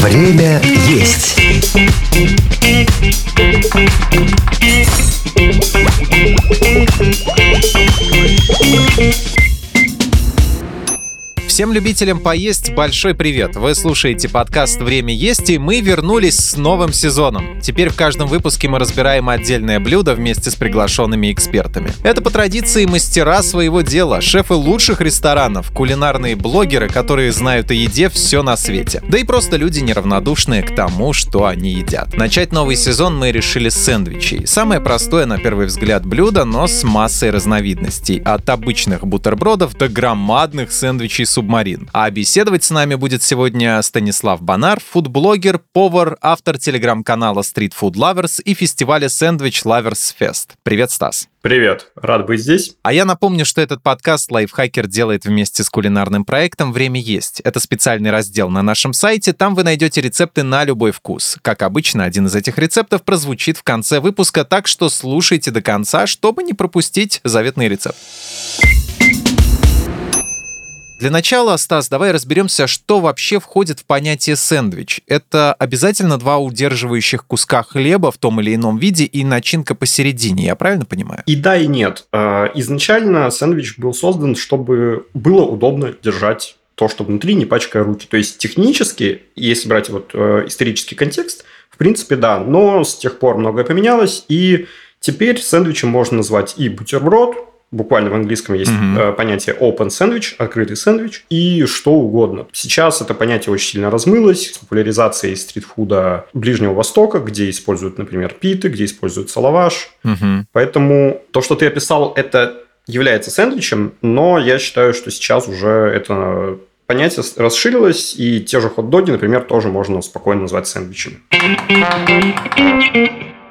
Время есть. Всем любителям поесть большой привет! Вы слушаете подкаст «Время есть» и мы вернулись с новым сезоном. Теперь в каждом выпуске мы разбираем отдельное блюдо вместе с приглашенными экспертами. Это по традиции мастера своего дела, шефы лучших ресторанов, кулинарные блогеры, которые знают о еде все на свете. Да и просто люди неравнодушные к тому, что они едят. Начать новый сезон мы решили с сэндвичей. Самое простое на первый взгляд блюдо, но с массой разновидностей. От обычных бутербродов до громадных сэндвичей суб Субмарин. А беседовать с нами будет сегодня Станислав Банар, фудблогер, повар, автор телеграм-канала Street Food Lovers и фестиваля Sandwich Lovers Fest. Привет, Стас. Привет, рад быть здесь. А я напомню, что этот подкаст Лайфхакер делает вместе с кулинарным проектом «Время есть». Это специальный раздел на нашем сайте, там вы найдете рецепты на любой вкус. Как обычно, один из этих рецептов прозвучит в конце выпуска, так что слушайте до конца, чтобы не пропустить заветный рецепт. Для начала, Стас, давай разберемся, что вообще входит в понятие сэндвич. Это обязательно два удерживающих куска хлеба в том или ином виде и начинка посередине, я правильно понимаю? И да, и нет. А, изначально сэндвич был создан, чтобы было удобно держать то, что внутри, не пачкая руки. То есть технически, если брать вот э, исторический контекст, в принципе, да, но с тех пор многое поменялось, и теперь сэндвичем можно назвать и бутерброд, Буквально в английском есть mm-hmm. понятие open sandwich, открытый сэндвич, и что угодно. Сейчас это понятие очень сильно размылось с популяризацией стритфуда Ближнего Востока, где используют, например, питы, где используется лаваш. Mm-hmm. Поэтому то, что ты описал, это является сэндвичем, но я считаю, что сейчас уже это понятие расширилось, и те же хот-доги, например, тоже можно спокойно назвать сэндвичами.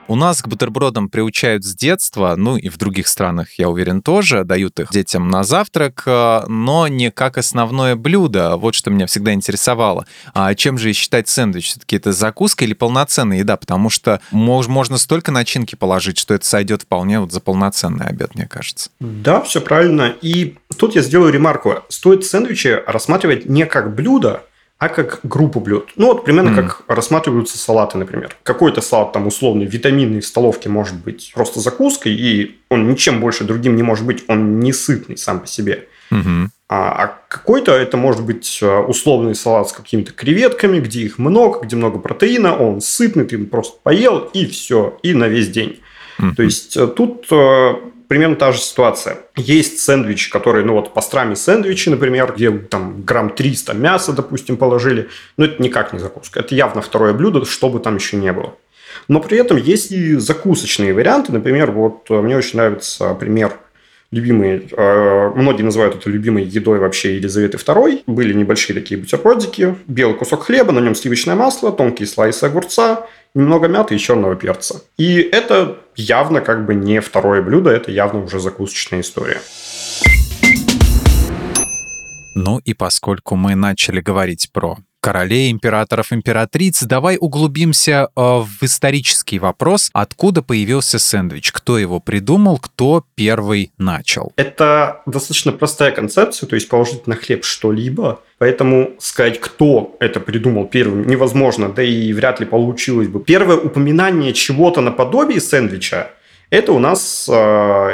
У нас к бутербродам приучают с детства, ну и в других странах, я уверен, тоже дают их детям на завтрак, э, но не как основное блюдо. Вот что меня всегда интересовало. А чем же считать сэндвич? Все-таки это закуска или полноценная еда? Потому что мож, можно столько начинки положить, что это сойдет вполне вот за полноценный обед, мне кажется. Да, все правильно. И тут я сделаю ремарку. Стоит сэндвичи рассматривать не как блюдо, а как группу блюд. Ну, вот примерно mm. как рассматриваются салаты, например. Какой-то салат там условный, витаминный в столовке может быть просто закуской, и он ничем больше другим не может быть, он не сытный сам по себе. Mm-hmm. А, а какой-то это может быть э, условный салат с какими-то креветками, где их много, где много протеина, он сытный, ты просто поел, и все, и на весь день. Mm-hmm. То есть э, тут э, примерно та же ситуация. Есть сэндвич, который, ну вот пастрами сэндвичи, например, где там грамм 300 мяса, допустим, положили. Но это никак не закуска. Это явно второе блюдо, что бы там еще не было. Но при этом есть и закусочные варианты. Например, вот э, мне очень нравится пример любимые, э, многие называют это любимой едой вообще Елизаветы II. Были небольшие такие бутербродики, белый кусок хлеба, на нем сливочное масло, тонкие слайсы огурца, немного мяты и черного перца. И это явно как бы не второе блюдо, это явно уже закусочная история. Ну и поскольку мы начали говорить про королей, императоров, императриц, давай углубимся э, в исторический вопрос, откуда появился сэндвич, кто его придумал, кто первый начал. Это достаточно простая концепция, то есть положить на хлеб что-либо, поэтому сказать, кто это придумал первым, невозможно, да и вряд ли получилось бы. Первое упоминание чего-то наподобие сэндвича это у нас э,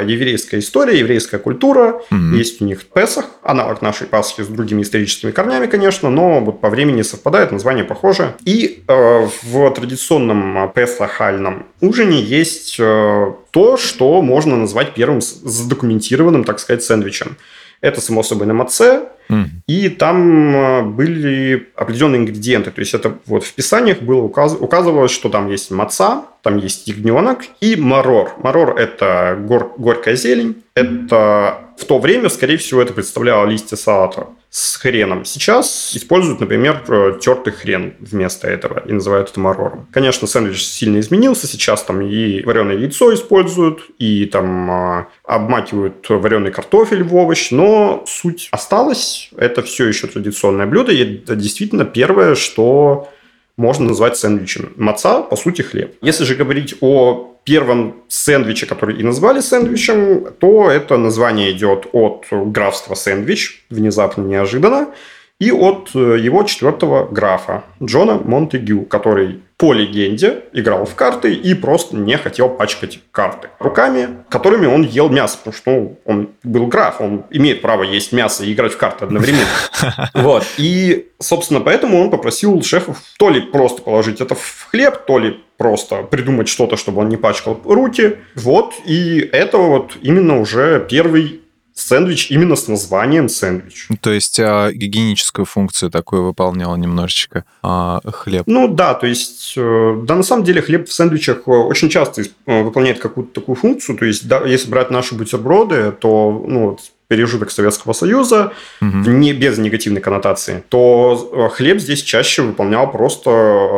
еврейская история, еврейская культура. Mm-hmm. Есть у них Песах, аналог нашей Пасхи с другими историческими корнями, конечно, но вот по времени совпадает, название похоже. И э, в традиционном песахальном ужине есть э, то, что можно назвать первым задокументированным, так сказать, сэндвичем. Это, само собой, на маце, Mm. И там э, были определенные ингредиенты. То есть это вот в писаниях было указ... указывалось, что там есть маца, там есть ягненок и марор. Марор – это гор... горькая зелень. Это в то время, скорее всего, это представляло листья салата с хреном. Сейчас используют, например, э, тертый хрен вместо этого и называют это марором. Конечно, сэндвич сильно изменился. Сейчас там и вареное яйцо используют, и там а, обмакивают вареный картофель в овощ, но суть осталась. Это все еще традиционное блюдо, и это действительно первое, что можно назвать сэндвичем. Маца, по сути, хлеб. Если же говорить о первом сэндвиче, который и назвали сэндвичем, то это название идет от графства сэндвич, внезапно, неожиданно. И от э, его четвертого графа Джона Монтегю, который по легенде играл в карты и просто не хотел пачкать карты руками, которыми он ел мясо, потому что ну, он был граф, он имеет право есть мясо и играть в карты одновременно. Вот. И, собственно, поэтому он попросил шефов то ли просто положить это в хлеб, то ли просто придумать что-то, чтобы он не пачкал руки. Вот. И это вот именно уже первый сэндвич именно с названием сэндвич. То есть а, гигиеническую функцию такую выполнял немножечко а, хлеб. Ну да, то есть, э, да, на самом деле хлеб в сэндвичах э, очень часто э, выполняет какую-то такую функцию. То есть, да, если брать наши бутерброды, то ну, вот, пережиток Советского Союза, угу. не без негативной коннотации, то хлеб здесь чаще выполнял просто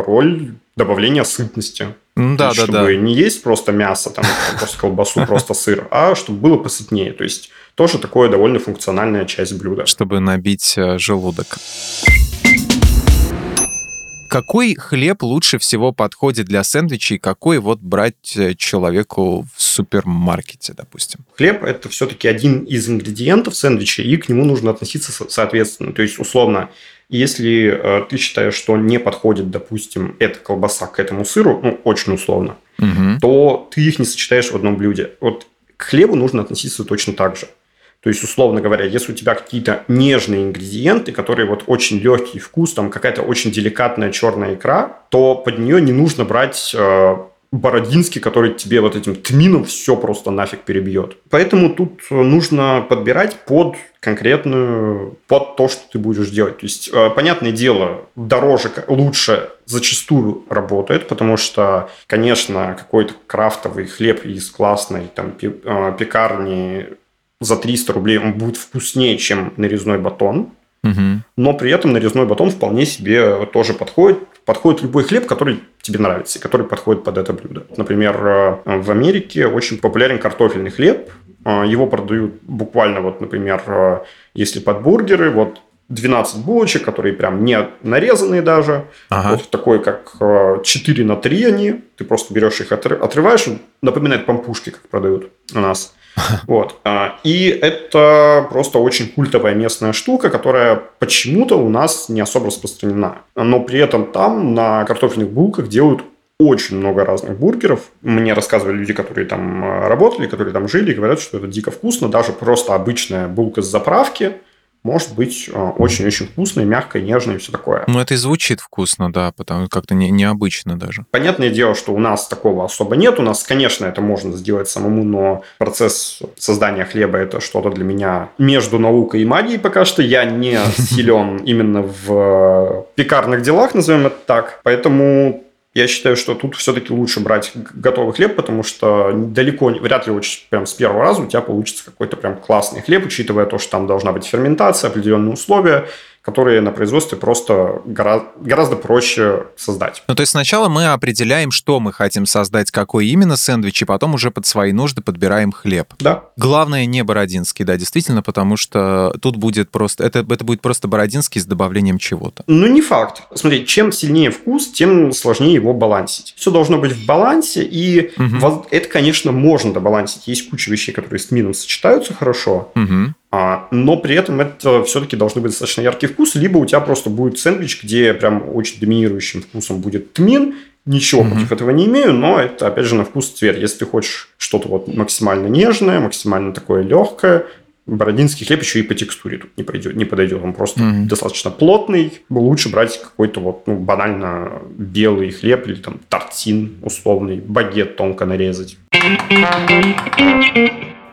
роль добавления сытности. Ну, да, да, чтобы да. не есть просто мясо, там, просто колбасу, просто сыр, а чтобы было посытнее. То есть тоже такое довольно функциональная часть блюда. Чтобы набить э, желудок. Какой хлеб лучше всего подходит для сэндвичей? Какой вот брать э, человеку в супермаркете, допустим? Хлеб – это все-таки один из ингредиентов сэндвича, и к нему нужно относиться соответственно. То есть, условно, если э, ты считаешь, что не подходит, допустим, эта колбаса к этому сыру, ну, очень условно, угу. то ты их не сочетаешь в одном блюде. Вот к хлебу нужно относиться точно так же. То есть, условно говоря, если у тебя какие-то нежные ингредиенты, которые вот очень легкий вкус, там какая-то очень деликатная черная икра, то под нее не нужно брать э, Бородинский, который тебе вот этим тмином все просто нафиг перебьет. Поэтому тут нужно подбирать под конкретную, под то, что ты будешь делать. То есть, э, понятное дело, дороже, лучше зачастую работает, потому что, конечно, какой-то крафтовый хлеб из классной там э, пекарни за 300 рублей он будет вкуснее, чем нарезной батон. Угу. Но при этом нарезной батон вполне себе тоже подходит. Подходит любой хлеб, который тебе нравится, и который подходит под это блюдо. Например, э, в Америке очень популярен картофельный хлеб. Э, его продают буквально, вот, например, э, если под бургеры, вот 12 булочек, которые прям не нарезанные даже. Ага. Вот такой, как 4 на 3 они. Ты просто берешь их, отрываешь. Напоминает пампушки, как продают у нас. Вот. А, и это просто очень культовая местная штука, которая почему-то у нас не особо распространена. Но при этом там на картофельных булках делают очень много разных бургеров. Мне рассказывали люди, которые там а, работали, которые там жили, говорят, что это дико вкусно. Даже просто обычная булка с заправки – может быть э, очень-очень вкусной, мягкой, нежной и все такое. Ну, это и звучит вкусно, да, потому как-то не, необычно даже. Понятное дело, что у нас такого особо нет. У нас, конечно, это можно сделать самому, но процесс создания хлеба – это что-то для меня между наукой и магией пока что. Я не силен именно в пекарных делах, назовем это так. Поэтому я считаю, что тут все-таки лучше брать готовый хлеб, потому что далеко, вряд ли очень прям с первого раза у тебя получится какой-то прям классный хлеб, учитывая то, что там должна быть ферментация, определенные условия которые на производстве просто гораздо, гораздо проще создать. Ну, то есть сначала мы определяем, что мы хотим создать, какой именно сэндвич, и потом уже под свои нужды подбираем хлеб. Да. Главное не бородинский, да, действительно, потому что тут будет просто, это, это будет просто бородинский с добавлением чего-то. Ну, не факт. Смотри, чем сильнее вкус, тем сложнее его балансить. Все должно быть в балансе, и угу. это, конечно, можно добалансить. Есть куча вещей, которые с мином сочетаются хорошо, угу. А, но при этом это все-таки должны быть достаточно яркий вкус, либо у тебя просто будет сэндвич, где прям очень доминирующим вкусом будет тмин, Ничего mm-hmm. против этого не имею, но это, опять же, на вкус цвет. Если ты хочешь что-то вот максимально нежное, максимально такое легкое, бородинский хлеб еще и по текстуре тут не, пойдет, не подойдет. Он просто mm-hmm. достаточно плотный. Лучше брать какой-то вот, ну, банально белый хлеб или там тортин условный, багет тонко нарезать.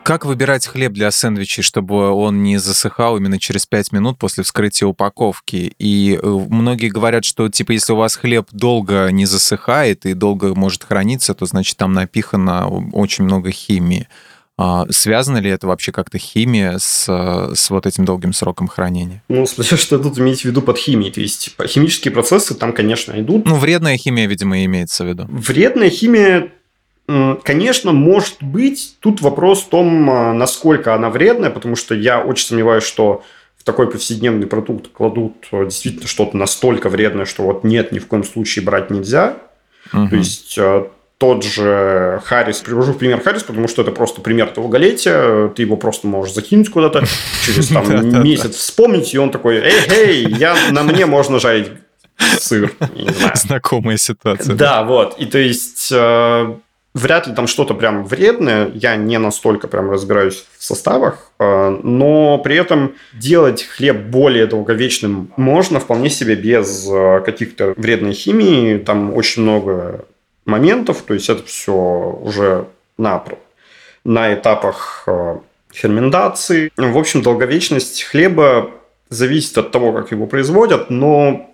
Как выбирать хлеб для сэндвичей, чтобы он не засыхал именно через 5 минут после вскрытия упаковки? И э, многие говорят, что типа если у вас хлеб долго не засыхает и долго может храниться, то значит там напихано очень много химии. А связано ли это вообще как-то химия с, с вот этим долгим сроком хранения? Ну, смотря что тут иметь в виду под химией. То есть типа, химические процессы там, конечно, идут. Ну, вредная химия, видимо, имеется в виду. Вредная химия Конечно, может быть. Тут вопрос в том, а, насколько она вредная, потому что я очень сомневаюсь, что в такой повседневный продукт кладут а, действительно что-то настолько вредное, что вот нет, ни в коем случае брать нельзя. Угу. То есть а, тот же Харрис, привожу в пример Харрис, потому что это просто пример долголетия, ты его просто можешь закинуть куда-то, через там месяц вспомнить, и он такой, эй, эй, я, на мне можно жарить сыр. Знакомая ситуация. Да, вот. И то есть э, вряд ли там что-то прям вредное, я не настолько прям разбираюсь в составах, э, но при этом делать хлеб более долговечным можно вполне себе без э, каких-то вредной химии, там очень много моментов, то есть это все уже на, на этапах э, ферментации. В общем, долговечность хлеба зависит от того, как его производят, но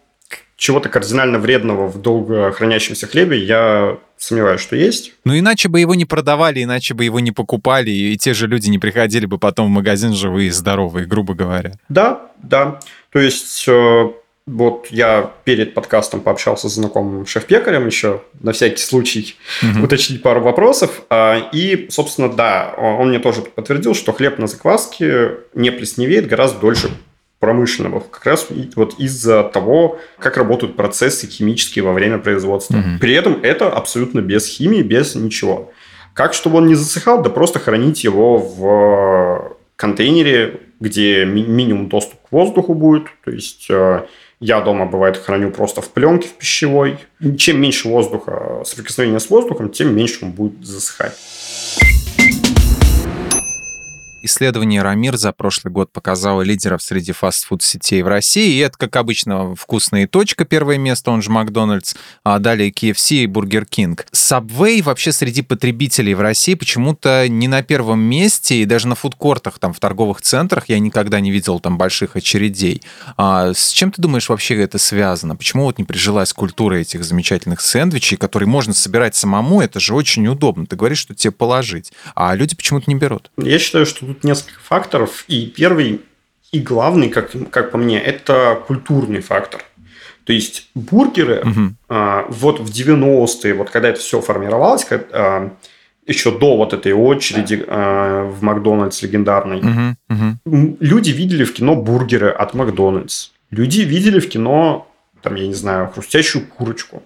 чего-то кардинально вредного в долго хранящемся хлебе я сомневаюсь, что есть. Ну, иначе бы его не продавали, иначе бы его не покупали, и те же люди не приходили бы потом в магазин живые и здоровые, грубо говоря. Да, да. То есть э, вот я перед подкастом пообщался с знакомым шеф-пекарем еще, на всякий случай, угу. уточнить пару вопросов. А, и, собственно, да, он мне тоже подтвердил, что хлеб на закваске не плесневеет гораздо дольше промышленного, как раз вот из-за того, как работают процессы химические во время производства. Угу. При этом это абсолютно без химии, без ничего. Как, чтобы он не засыхал? Да просто хранить его в контейнере, где ми- минимум доступ к воздуху будет. То есть э, я дома, бывает, храню просто в пленке в пищевой. Чем меньше воздуха, соприкосновения с воздухом, тем меньше он будет засыхать. Исследование Ромир за прошлый год показало лидеров среди фастфуд-сетей в России. И это, как обычно, Вкусно и точка, первое место, он же Макдональдс, а далее KFC и Бургер Кинг. Subway вообще среди потребителей в России почему-то не на первом месте, и даже на фудкортах, там, в торговых центрах я никогда не видел там больших очередей. А с чем ты думаешь вообще это связано? Почему вот не прижилась культура этих замечательных сэндвичей, которые можно собирать самому? Это же очень удобно. Ты говоришь, что тебе положить, а люди почему-то не берут. Я считаю, что тут несколько факторов. И первый и главный, как, как по мне, это культурный фактор. То есть бургеры угу. а, вот в 90-е, вот когда это все формировалось, как, а, еще до вот этой очереди а, в Макдональдс легендарной, угу, угу. люди видели в кино бургеры от Макдональдс. Люди видели в кино, там, я не знаю, хрустящую курочку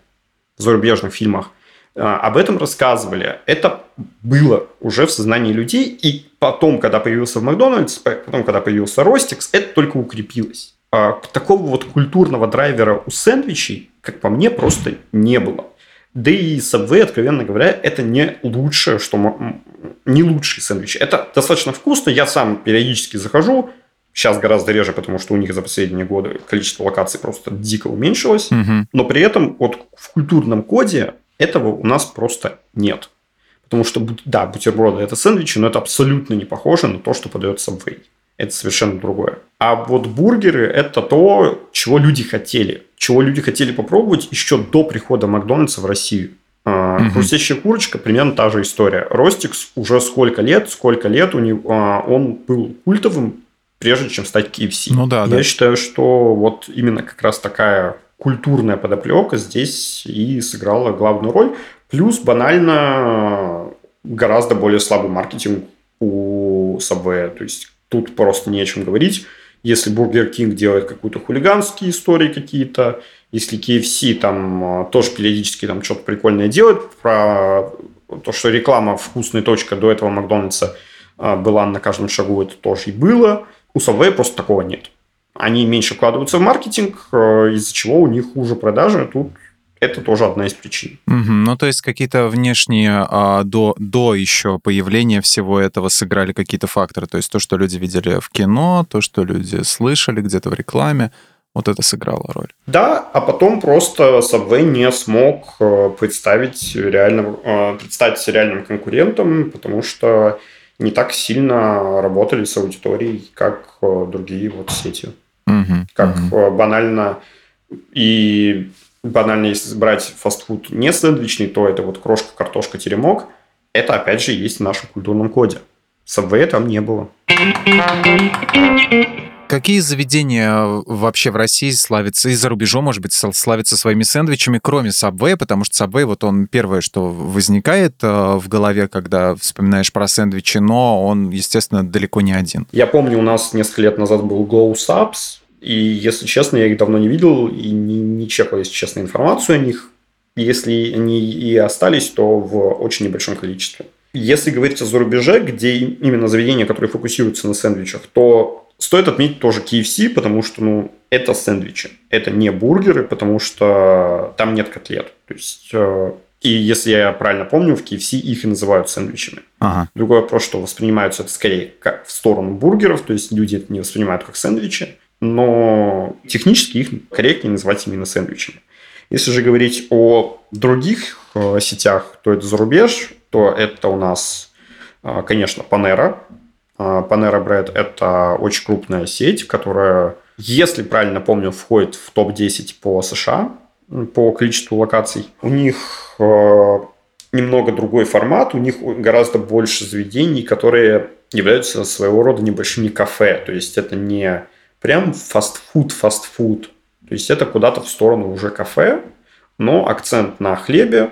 в зарубежных фильмах. А, об этом рассказывали. Это было уже в сознании людей, и потом, когда появился в Макдональдс, потом, когда появился Ростикс, это только укрепилось. А такого вот культурного драйвера у сэндвичей, как по мне, просто не было. Да и Subway, откровенно говоря, это не лучшее, что не лучший сэндвич. Это достаточно вкусно. Я сам периодически захожу. Сейчас гораздо реже, потому что у них за последние годы количество локаций просто дико уменьшилось. Угу. Но при этом вот в культурном коде этого у нас просто нет. Потому что, да, бутерброды – это сэндвичи, но это абсолютно не похоже на то, что подается в Subway. Это совершенно другое. А вот бургеры – это то, чего люди хотели. Чего люди хотели попробовать еще до прихода Макдональдса в Россию. Угу. Хрустящая курочка – примерно та же история. Ростикс уже сколько лет, сколько лет у него, а, он был культовым, прежде чем стать KFC. Ну да, Я да. считаю, что вот именно как раз такая культурная подоплека здесь и сыграла главную роль. Плюс банально гораздо более слабый маркетинг у Subway. То есть тут просто не о чем говорить. Если Burger King делает какую-то хулиганские истории какие-то, если KFC там а, тоже периодически там что-то прикольное делает, про то, что реклама «Вкусная точка» до этого Макдональдса а, была на каждом шагу, это тоже и было. У Subway просто такого нет они меньше вкладываются в маркетинг, э, из-за чего у них хуже продажи. Тут это тоже одна из причин. Угу, ну, то есть какие-то внешние а, до, до еще появления всего этого сыграли какие-то факторы. То есть то, что люди видели в кино, то, что люди слышали где-то в рекламе, вот это сыграло роль. Да, а потом просто Subway не смог э, представить реальным, э, представить реальным конкурентом, потому что не так сильно работали с аудиторией, как другие вот сети. Угу, как угу. банально и банально, если брать фастфуд не сэндвичный, то это вот крошка, картошка, теремок. Это, опять же, есть в нашем культурном коде. Subway там не было. Какие заведения вообще в России славятся, и за рубежом, может быть, славятся своими сэндвичами, кроме Subway, потому что Subway, вот он первое, что возникает э, в голове, когда вспоминаешь про сэндвичи, но он, естественно, далеко не один. Я помню, у нас несколько лет назад был Glow Subs, и, если честно, я их давно не видел и не, не чекал, если честно, информацию о них. Если они и остались, то в очень небольшом количестве. Если говорить о зарубеже, где именно заведения, которые фокусируются на сэндвичах, то стоит отметить тоже KFC, потому что ну, это сэндвичи. Это не бургеры, потому что там нет котлет. То есть э, и если я правильно помню, в KFC их и называют сэндвичами. Ага. Другой вопрос, что воспринимаются это скорее как в сторону бургеров, то есть люди это не воспринимают как сэндвичи, но технически их корректнее называть именно сэндвичами. Если же говорить о других э, сетях, то это зарубеж, то это у нас, э, конечно, Panera. Э, Panera Bread – это очень крупная сеть, которая, если правильно помню, входит в топ-10 по США по количеству локаций. У них э, немного другой формат, у них гораздо больше заведений, которые являются своего рода небольшими кафе. То есть это не прям фастфуд, фастфуд. То есть это куда-то в сторону уже кафе, но акцент на хлебе,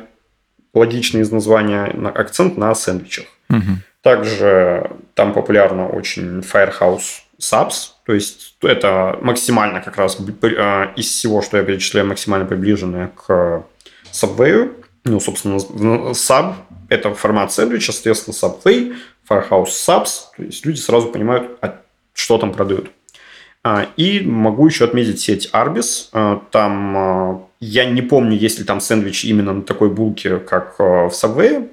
логичный из названия, акцент на сэндвичах. Угу. Также там популярно очень Firehouse Subs, то есть это максимально как раз э, из всего, что я перечисляю, максимально приближенное к Subway. Ну, собственно, Sub – это формат сэндвича, соответственно, Subway, Firehouse Subs. То есть люди сразу понимают, а что там продают. А, и могу еще отметить сеть Arbis. А, там я не помню, есть ли там сэндвич именно на такой булке, как в Subway,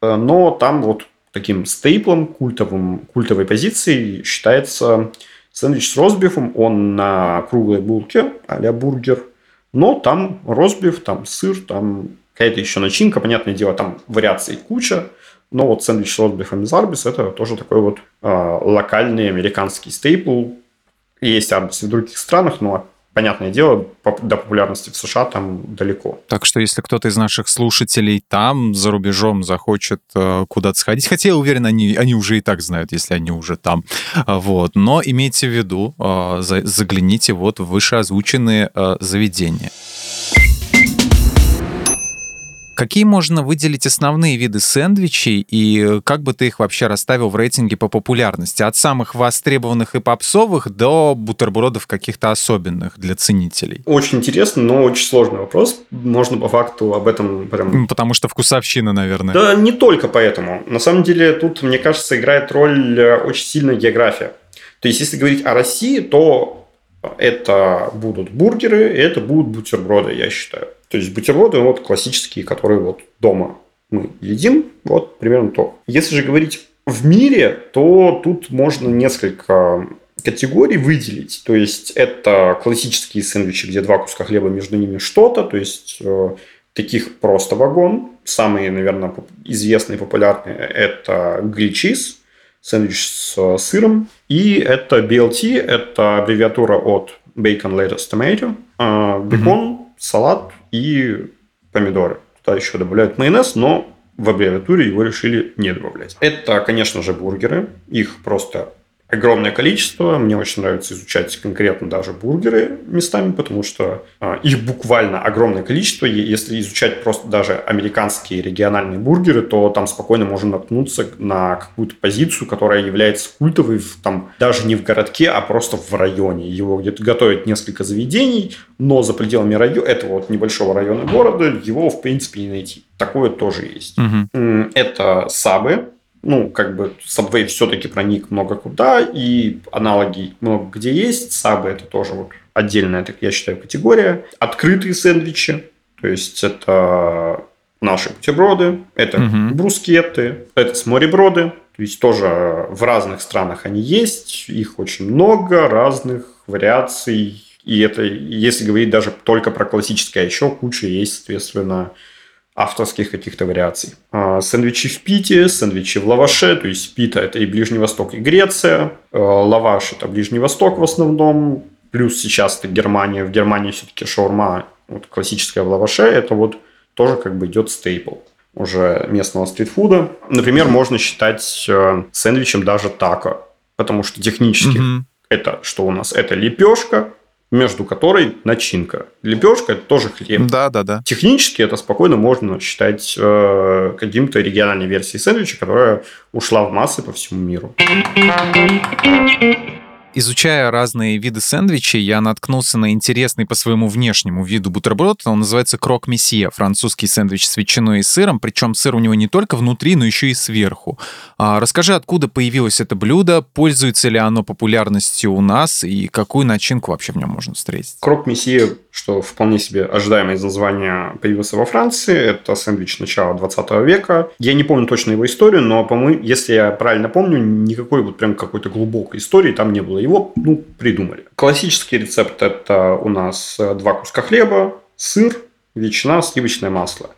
но там вот таким стейплом, культовым, культовой позицией считается сэндвич с ростбифом. Он на круглой булке а бургер. Но там ростбиф, там сыр, там какая-то еще начинка. Понятное дело, там вариаций куча. Но вот сэндвич с ростбифом из Арбис – это тоже такой вот э, локальный американский стейпл. Есть Арбис в других странах, но понятное дело, до популярности в США там далеко. Так что если кто-то из наших слушателей там, за рубежом, захочет э, куда-то сходить, хотя я уверен, они, они уже и так знают, если они уже там, вот, но имейте в виду, э, загляните вот в вышеозвученные э, заведения. Какие можно выделить основные виды сэндвичей и как бы ты их вообще расставил в рейтинге по популярности? От самых востребованных и попсовых до бутербродов каких-то особенных для ценителей. Очень интересно, но очень сложный вопрос. Можно по факту об этом прям... Потому что вкусовщина, наверное. Да, не только поэтому. На самом деле тут, мне кажется, играет роль э, очень сильная география. То есть, если говорить о России, то это будут бургеры, это будут бутерброды, я считаю. То есть бутерброды вот классические, которые вот дома мы едим, вот примерно то. Если же говорить в мире, то тут можно несколько категорий выделить. То есть это классические сэндвичи, где два куска хлеба между ними что-то, то есть э, таких просто вагон. Самые, наверное, известные популярные это гриль-чиз, сэндвич с сыром. И это BLT, это аббревиатура от Bacon Lettuce Tomato. А, бекон, mm-hmm. Салат и помидоры. Туда еще добавляют майонез, но в аббревиатуре его решили не добавлять. Это, конечно же, бургеры. Их просто огромное количество. Мне очень нравится изучать конкретно даже бургеры местами, потому что э, их буквально огромное количество. Если изучать просто даже американские региональные бургеры, то там спокойно можно наткнуться на какую-то позицию, которая является культовой в, там, даже не в городке, а просто в районе. Его где-то готовят несколько заведений, но за пределами района, этого вот небольшого района города его, в принципе, не найти. Такое тоже есть. Угу. Это сабы, ну, как бы Subway все-таки проник много куда, и аналоги много где есть. Сабы это тоже вот отдельная, так я считаю, категория. Открытые сэндвичи, то есть это наши бутерброды, это угу. брускеты, это смореброды. То есть тоже в разных странах они есть, их очень много, разных вариаций. И это, если говорить даже только про классическое, а еще куча есть, соответственно, авторских каких-то вариаций. А, сэндвичи в Пите, сэндвичи в лаваше, то есть Пита – это и Ближний Восток, и Греция. А, лаваш – это Ближний Восток в основном. Плюс сейчас это Германия. В Германии все-таки шаурма, вот классическая в лаваше, это вот тоже как бы идет стейпл уже местного стритфуда. Например, можно считать э, сэндвичем даже тако, потому что технически mm-hmm. это что у нас? Это лепешка, между которой начинка. Лепешка это тоже хлеб. Да, да, да. Технически это спокойно можно считать э, каким-то региональной версией сэндвича, которая ушла в массы по всему миру. Изучая разные виды сэндвичей, я наткнулся на интересный по своему внешнему виду бутерброд. Он называется крок месье, французский сэндвич с ветчиной и сыром, причем сыр у него не только внутри, но еще и сверху. А, расскажи, откуда появилось это блюдо, пользуется ли оно популярностью у нас и какую начинку вообще в нем можно встретить? Крок месье, что вполне себе ожидаемое из названия, появился во Франции. Это сэндвич начала 20 века. Я не помню точно его историю, но, по-моему, если я правильно помню, никакой вот прям какой-то глубокой истории там не было. Его, ну, придумали. Классический рецепт – это у нас два куска хлеба, сыр, ветчина, сливочное масло.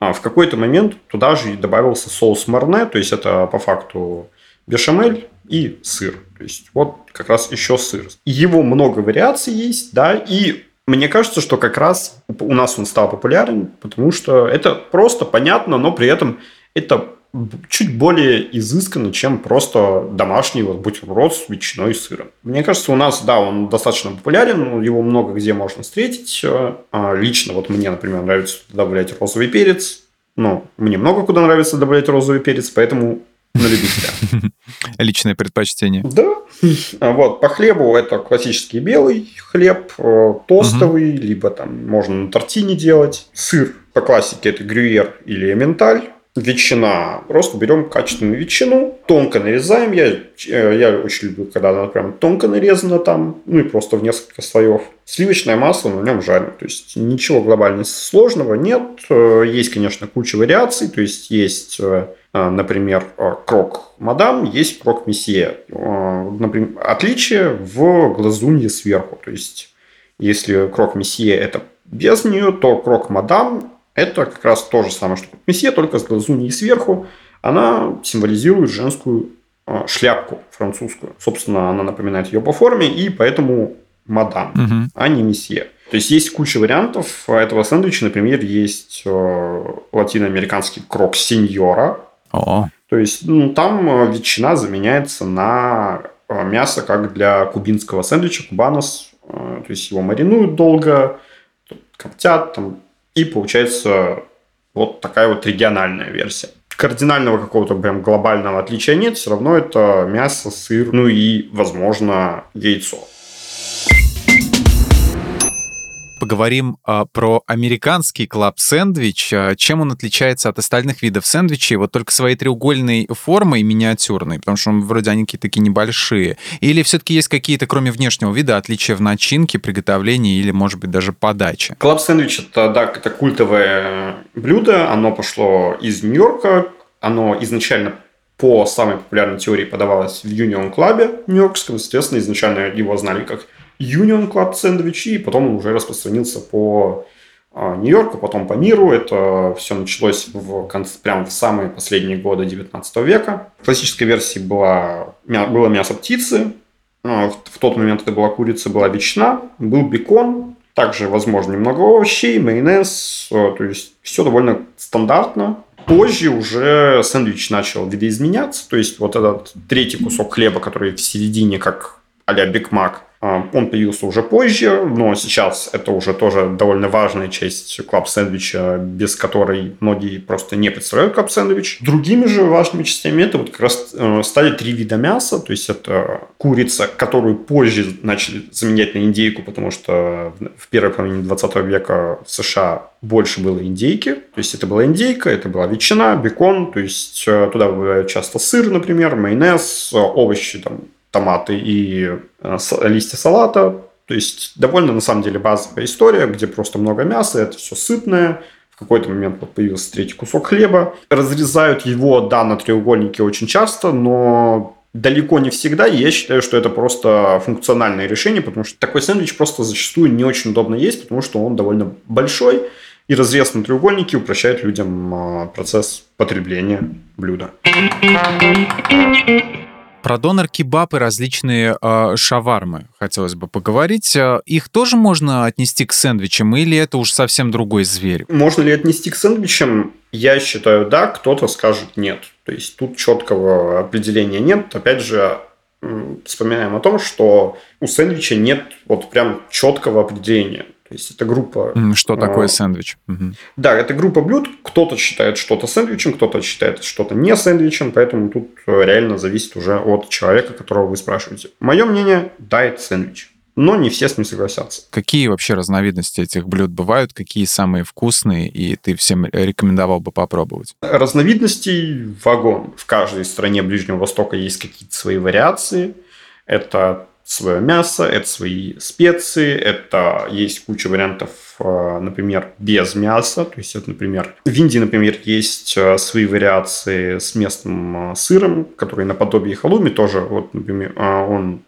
А в какой-то момент туда же добавился соус марне, то есть это по факту бешамель и сыр. То есть вот как раз еще сыр. Его много вариаций есть, да, и мне кажется, что как раз у нас он стал популярен, потому что это просто понятно, но при этом это чуть более изысканно, чем просто домашний вот бутерброд с ветчиной и сыром. Мне кажется, у нас, да, он достаточно популярен, его много где можно встретить. А, лично вот мне, например, нравится добавлять розовый перец. Ну, мне много куда нравится добавлять розовый перец, поэтому на любителя. Личное предпочтение. Да. Вот, по хлебу это классический белый хлеб, э, тостовый, угу. либо там можно на тортине делать. Сыр по классике это грюйер или эменталь ветчина. Просто берем качественную ветчину, тонко нарезаем. Я, э, я очень люблю, когда она прям тонко нарезана там, ну и просто в несколько слоев. Сливочное масло на нем жарим. То есть ничего глобально сложного нет. Э, есть, конечно, куча вариаций. То есть есть, э, например, крок мадам, есть крок месье. Например, отличие в глазунье сверху. То есть если крок месье это без нее, то крок мадам это как раз то же самое, что месье, только с глазуньей сверху. Она символизирует женскую а, шляпку французскую. Собственно, она напоминает ее по форме, и поэтому мадам, угу. а не месье. То есть есть куча вариантов этого сэндвича. Например, есть э, латиноамериканский крок сеньора. О. То есть ну, там э, ветчина заменяется на э, мясо, как для кубинского сэндвича, кубанос. То есть его маринуют долго, коптят, там и получается вот такая вот региональная версия. Кардинального какого-то прям глобального отличия нет, все равно это мясо, сыр, ну и, возможно, яйцо поговорим а, про американский клаб-сэндвич. А, чем он отличается от остальных видов сэндвичей? Вот только своей треугольной формой миниатюрной, потому что он, вроде они какие-то такие небольшие. Или все-таки есть какие-то, кроме внешнего вида, отличия в начинке, приготовлении или, может быть, даже подаче? Клаб-сэндвич – это, да, это культовое блюдо. Оно пошло из Нью-Йорка. Оно изначально по самой популярной теории подавалось в Union Club нью-йоркском. Соответственно, изначально его знали как Union Club сэндвичи, и потом он уже распространился по а, Нью-Йорку, потом по миру. Это все началось в конце, прямо в самые последние годы 19 века. В классической версии была, было мясо птицы, а, в тот момент это была курица, была ветчина, был бекон, также, возможно, немного овощей, майонез, а, то есть все довольно стандартно. Позже уже сэндвич начал видоизменяться, то есть вот этот третий кусок хлеба, который в середине, как а-ля Биг Мак, он появился уже позже, но сейчас это уже тоже довольно важная часть клаб-сэндвича, без которой многие просто не представляют клаб-сэндвич. Другими же важными частями это вот как раз э, стали три вида мяса, то есть это курица, которую позже начали заменять на индейку, потому что в первой половине 20 века в США больше было индейки, то есть это была индейка, это была ветчина, бекон, то есть э, туда бывает часто сыр, например, майонез, овощи, там, томаты и э, листья салата. То есть довольно на самом деле базовая история, где просто много мяса, это все сытное. В какой-то момент вот появился третий кусок хлеба. Разрезают его, да, на треугольнике очень часто, но далеко не всегда. И я считаю, что это просто функциональное решение, потому что такой сэндвич просто зачастую не очень удобно есть, потому что он довольно большой, и разрез на треугольнике упрощает людям а, процесс потребления блюда. Про донор-кебаб и различные э, шавармы хотелось бы поговорить. Э, их тоже можно отнести к сэндвичам или это уж совсем другой зверь? Можно ли отнести к сэндвичам? Я считаю, да, кто-то скажет нет. То есть тут четкого определения нет. Опять же, вспоминаем о том, что у сэндвича нет вот прям четкого определения. То есть это группа... Что такое а, сэндвич? Угу. Да, это группа блюд. Кто-то считает что-то сэндвичем, кто-то считает что-то не сэндвичем, поэтому тут э, реально зависит уже от человека, которого вы спрашиваете. Мое мнение, да, это сэндвич но не все с ним согласятся. Какие вообще разновидности этих блюд бывают? Какие самые вкусные, и ты всем рекомендовал бы попробовать? Разновидностей вагон. В каждой стране Ближнего Востока есть какие-то свои вариации. Это свое мясо, это свои специи, это есть куча вариантов, э, например, без мяса. То есть, это, например, в Индии, например, есть э, свои вариации с местным э, сыром, который наподобие халуми тоже, вот, например, он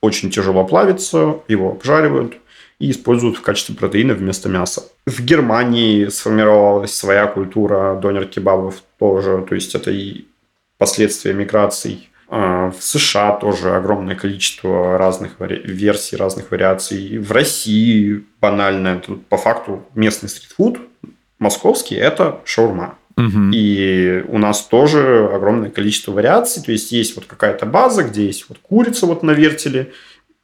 очень тяжело плавится, его обжаривают и используют в качестве протеина вместо мяса. В Германии сформировалась своя культура донер-кебабов тоже, то есть это и последствия миграций. А, в США тоже огромное количество разных версий, разных вариаций. В России банально, тут по факту местный стритфуд, московский, это шаурма. Угу. И у нас тоже огромное количество вариаций. То есть есть вот какая-то база, где есть вот курица вот на вертеле,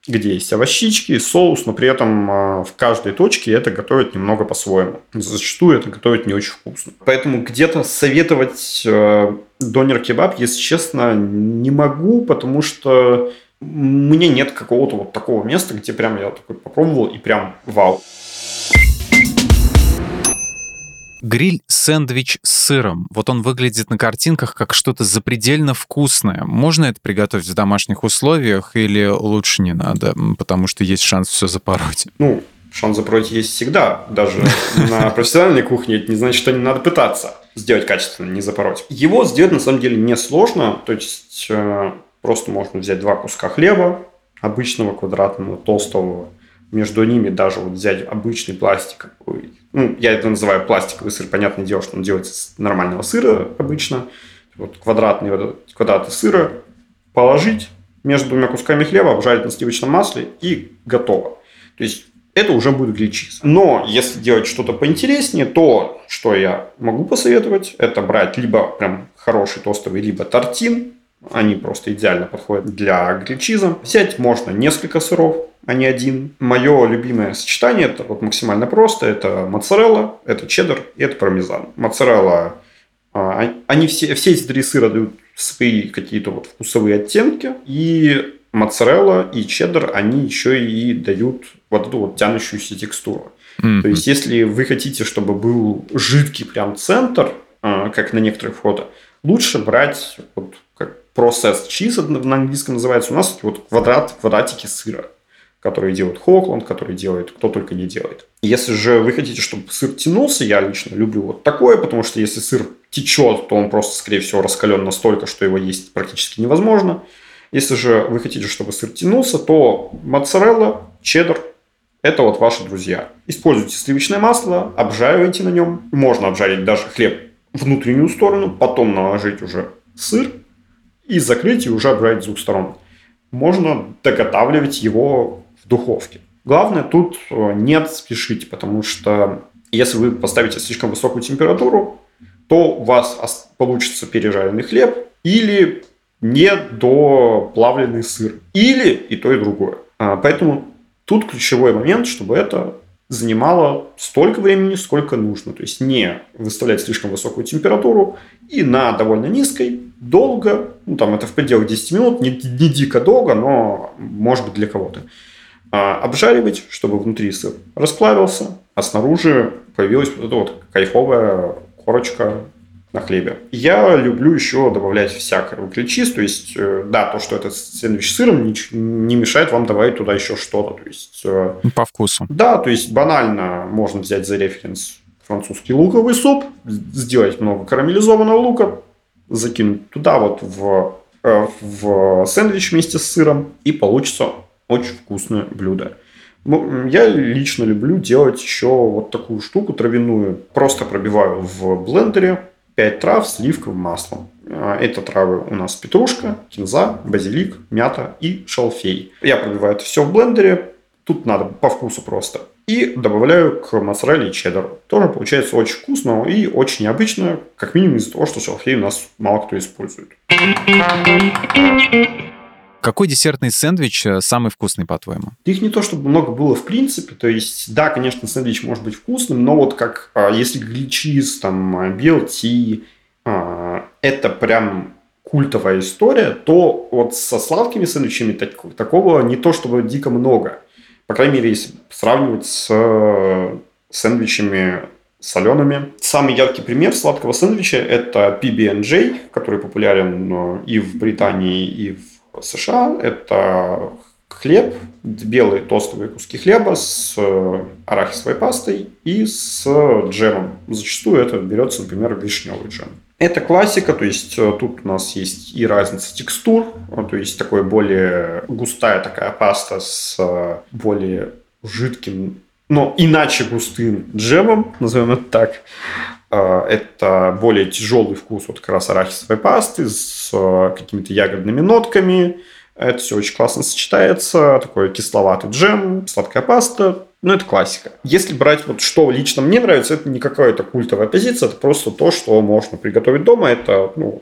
где есть овощички, соус, но при этом а, в каждой точке это готовят немного по-своему. Зачастую это готовят не очень вкусно. Поэтому где-то советовать э, донер-кебаб, если честно, не могу, потому что мне нет какого-то вот такого места, где прям я такой попробовал и прям вау. Гриль-сэндвич с сыром. Вот он выглядит на картинках как что-то запредельно вкусное. Можно это приготовить в домашних условиях или лучше не надо, потому что есть шанс все запороть? Ну, шанс запороть есть всегда. Даже на профессиональной кухне это не значит, что не надо пытаться сделать качественно, не запороть. Его сделать на самом деле несложно. То есть э, просто можно взять два куска хлеба, обычного квадратного, толстого, между ними даже вот взять обычный пластиковый ну, я это называю пластиковый сыр, понятное дело, что он делается с нормального сыра обычно, вот квадратный вот, квадраты сыра, положить между двумя кусками хлеба, обжарить на сливочном масле и готово. То есть это уже будет гречиз. Но если делать что-то поинтереснее, то что я могу посоветовать, это брать либо прям хороший тостовый, либо тортин. Они просто идеально подходят для гречиза. Взять можно несколько сыров, а не один. Мое любимое сочетание, это вот максимально просто, это моцарелла, это чеддер и это пармезан. Моцарелла, а, они все, все эти три сыра дают свои какие-то вот вкусовые оттенки, и моцарелла и чеддер, они еще и дают вот эту вот тянущуюся текстуру. Mm-hmm. То есть, если вы хотите, чтобы был жидкий прям центр, а, как на некоторых фото, лучше брать вот processed cheese на английском называется, у нас вот квадрат, квадратики сыра которые делают Хокланд, которые делает кто только не делает. Если же вы хотите, чтобы сыр тянулся, я лично люблю вот такое, потому что если сыр течет, то он просто, скорее всего, раскален настолько, что его есть практически невозможно. Если же вы хотите, чтобы сыр тянулся, то моцарелла, чеддер – это вот ваши друзья. Используйте сливочное масло, обжаривайте на нем. Можно обжарить даже хлеб внутреннюю сторону, потом наложить уже сыр и закрыть и уже обжарить с двух сторон. Можно доготавливать его в духовке. Главное тут э, не спешить, потому что если вы поставите слишком высокую температуру, то у вас получится пережаренный хлеб или недоплавленный сыр. Или и то, и другое. А, поэтому тут ключевой момент, чтобы это занимало столько времени, сколько нужно. То есть не выставлять слишком высокую температуру и на довольно низкой, долго, ну там это в пределах 10 минут, не, не дико долго, но может быть для кого-то. А, обжаривать, чтобы внутри сыр расплавился, а снаружи появилась вот эта вот кайфовая корочка на хлебе. Я люблю еще добавлять всякое ключиз, то есть, э, да, то, что это сэндвич с сыром, не, не мешает вам добавить туда еще что-то. То есть, э, По вкусу. Да, то есть банально можно взять за референс французский луковый суп, сделать много карамелизованного лука, закинуть туда вот в, э, в сэндвич вместе с сыром, и получится очень вкусное блюдо. Я лично люблю делать еще вот такую штуку травяную. Просто пробиваю в блендере 5 трав сливковым маслом. А, это травы у нас петрушка, кинза, базилик, мята и шалфей. Я пробиваю это все в блендере. Тут надо по вкусу просто. И добавляю к моцарелле и чеддеру. Тоже получается очень вкусно и очень необычно, как минимум из-за того, что шалфей у нас мало кто использует. Какой десертный сэндвич э, самый вкусный, по-твоему? Их не то, чтобы много было в принципе. То есть, да, конечно, сэндвич может быть вкусным, но вот как а, если гличиз, там, BLT, а, это прям культовая история, то вот со сладкими сэндвичами так, такого не то чтобы дико много. По крайней мере, если сравнивать с э, сэндвичами солеными. Самый яркий пример сладкого сэндвича – это PB&J, который популярен э, и в Британии, и в США. Это хлеб, белые тостовые куски хлеба с э, арахисовой пастой и с джемом. Зачастую это берется, например, вишневый джем. Это классика, то есть э, тут у нас есть и разница текстур, то есть такой более густая такая паста с более жидким но иначе густым джемом, назовем это так. А, это более тяжелый вкус вот как раз арахисовой пасты с а, какими-то ягодными нотками. Это все очень классно сочетается. Такой кисловатый джем, сладкая паста. Ну, это классика. Если брать вот что лично мне нравится, это не какая-то культовая позиция, это просто то, что можно приготовить дома. Это ну,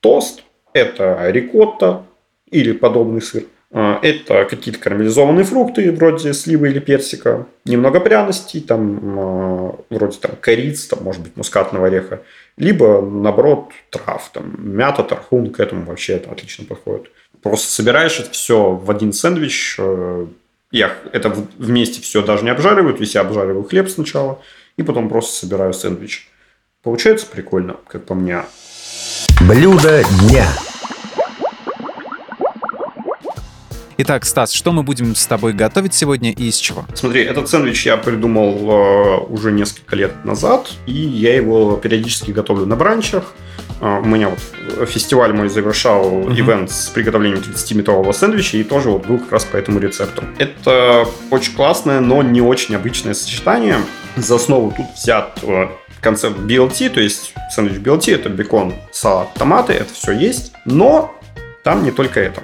тост, это рикотта или подобный сыр. А, это какие-то карамелизованные фрукты, вроде сливы или персика, немного пряностей, там, а, вроде там кориц, там, может быть, мускатного ореха, либо, наоборот, трав, там, мята, тархун, к этому вообще это отлично подходит. Просто собираешь это все в один сэндвич, э, я это вместе все даже не обжариваю, то есть я обжариваю хлеб сначала, и потом просто собираю сэндвич. Получается прикольно, как по мне. Блюдо дня. Итак, Стас, что мы будем с тобой готовить сегодня и из чего? Смотри, этот сэндвич я придумал э, уже несколько лет назад, и я его периодически готовлю на бранчах. Uh, у меня вот фестиваль мой завершал uh-huh. ивент с приготовлением 30-метрового сэндвича, и тоже вот был как раз по этому рецепту. Это очень классное, но не очень обычное сочетание. За основу тут взят uh, концепт BLT, то есть сэндвич BLT это бекон, салат, томаты, это все есть, но там не только это.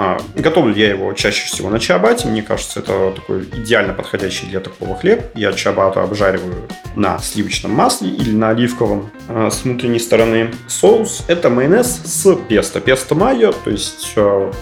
А, готовлю я его чаще всего на чиабате. Мне кажется, это такой идеально подходящий для такого хлеб. Я чиабату обжариваю на сливочном масле или на оливковом а, с внутренней стороны. Соус – это майонез с песто. Песто майо, то есть а,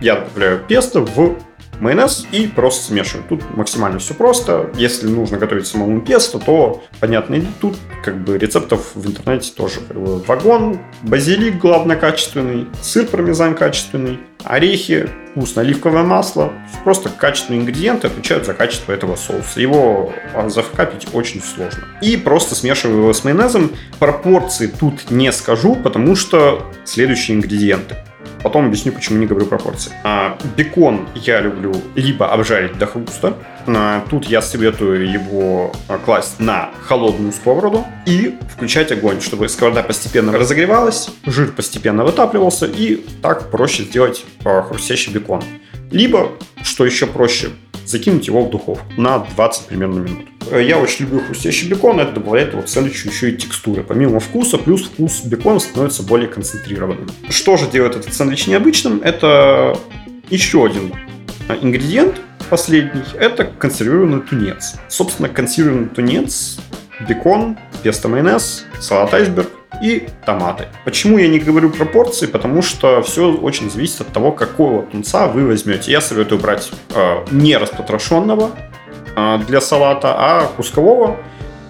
я добавляю песто в майонез и просто смешиваю. Тут максимально все просто. Если нужно готовить самому песто, то, понятно, тут как бы рецептов в интернете тоже. Вагон, базилик, главное, качественный, сыр пармезан качественный, орехи, вкусное оливковое масло. Просто качественные ингредиенты отвечают за качество этого соуса. Его а, зафкапить очень сложно. И просто смешиваю его с майонезом. Пропорции тут не скажу, потому что следующие ингредиенты. Потом объясню, почему не говорю пропорции. А, бекон я люблю либо обжарить до хруста. А, тут я советую его а, класть на холодную сковороду и включать огонь, чтобы сковорода постепенно разогревалась, жир постепенно вытапливался, и так проще сделать а, хрустящий бекон. Либо, что еще проще, закинуть его в духовку на 20 примерно минут. Э, я очень люблю хрустящий бекон, это добавляет вот сэндвичу еще и текстуры. Помимо вкуса, плюс вкус бекона становится более концентрированным. Что же делает этот сэндвич необычным? Это еще один э, ингредиент, последний, это консервированный тунец. Собственно, консервированный тунец, бекон, песто майонез, салат айсберг и томаты. Почему я не говорю пропорции? Потому что все очень зависит от того, какого тунца вы возьмете. Я советую брать э, не распотрошенного, а, для салата, а кускового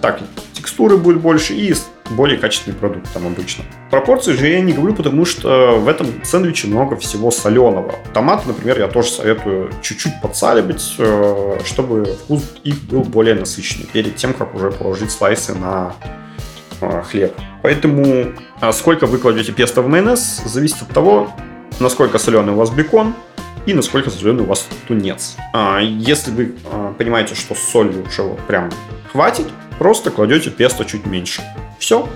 так текстуры будет больше и более качественный продукт там обычно. Пропорции же я не говорю, потому что в этом сэндвиче много всего соленого. Томаты, например, я тоже советую чуть-чуть подсаливать, э, чтобы вкус их был более насыщенный перед тем, как уже положить слайсы на э, хлеб. Поэтому а сколько вы кладете песто в майонез, зависит от того, насколько соленый у вас бекон, и насколько соленый у вас тунец. А, если вы а, понимаете, что с солью уже вот прям хватит, просто кладете песто чуть меньше. Все.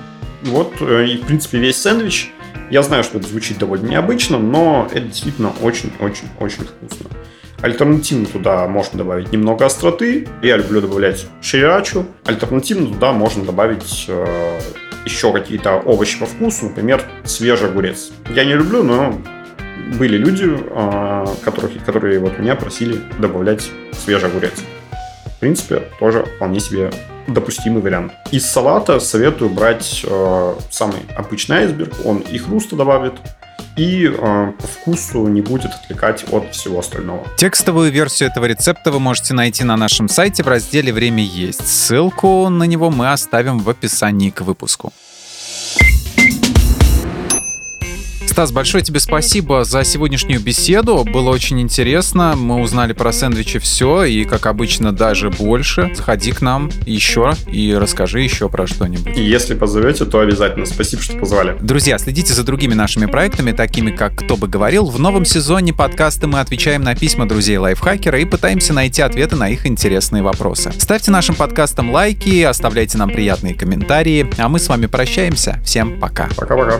Вот э, и, в принципе, весь сэндвич. Я знаю, что это звучит довольно необычно, но это действительно очень-очень-очень вкусно. Альтернативно туда можно добавить немного остроты. Я люблю добавлять ширачу. Альтернативно туда можно добавить э, еще какие-то овощи по вкусу, например, свежий огурец. Я не люблю, но были люди, а, которых, которые вот меня просили добавлять свежий огурец. В принципе, тоже вполне себе допустимый вариант. Из салата советую брать э, самый обычный айсберг, он и хруста добавит, и э, вкусу не будет отвлекать от всего остального. Текстовую версию этого рецепта вы можете найти на нашем сайте в разделе «Время есть». Ссылку на него мы оставим в описании к выпуску. Стас, большое тебе спасибо за сегодняшнюю беседу. Было очень интересно. Мы узнали про сэндвичи все, и, как обычно, даже больше. Заходи к нам еще и расскажи еще про что-нибудь. И если позовете, то обязательно. Спасибо, что позвали. Друзья, следите за другими нашими проектами, такими как «Кто бы говорил». В новом сезоне подкаста мы отвечаем на письма друзей лайфхакера и пытаемся найти ответы на их интересные вопросы. Ставьте нашим подкастам лайки, оставляйте нам приятные комментарии, а мы с вами прощаемся. Всем пока. Пока-пока.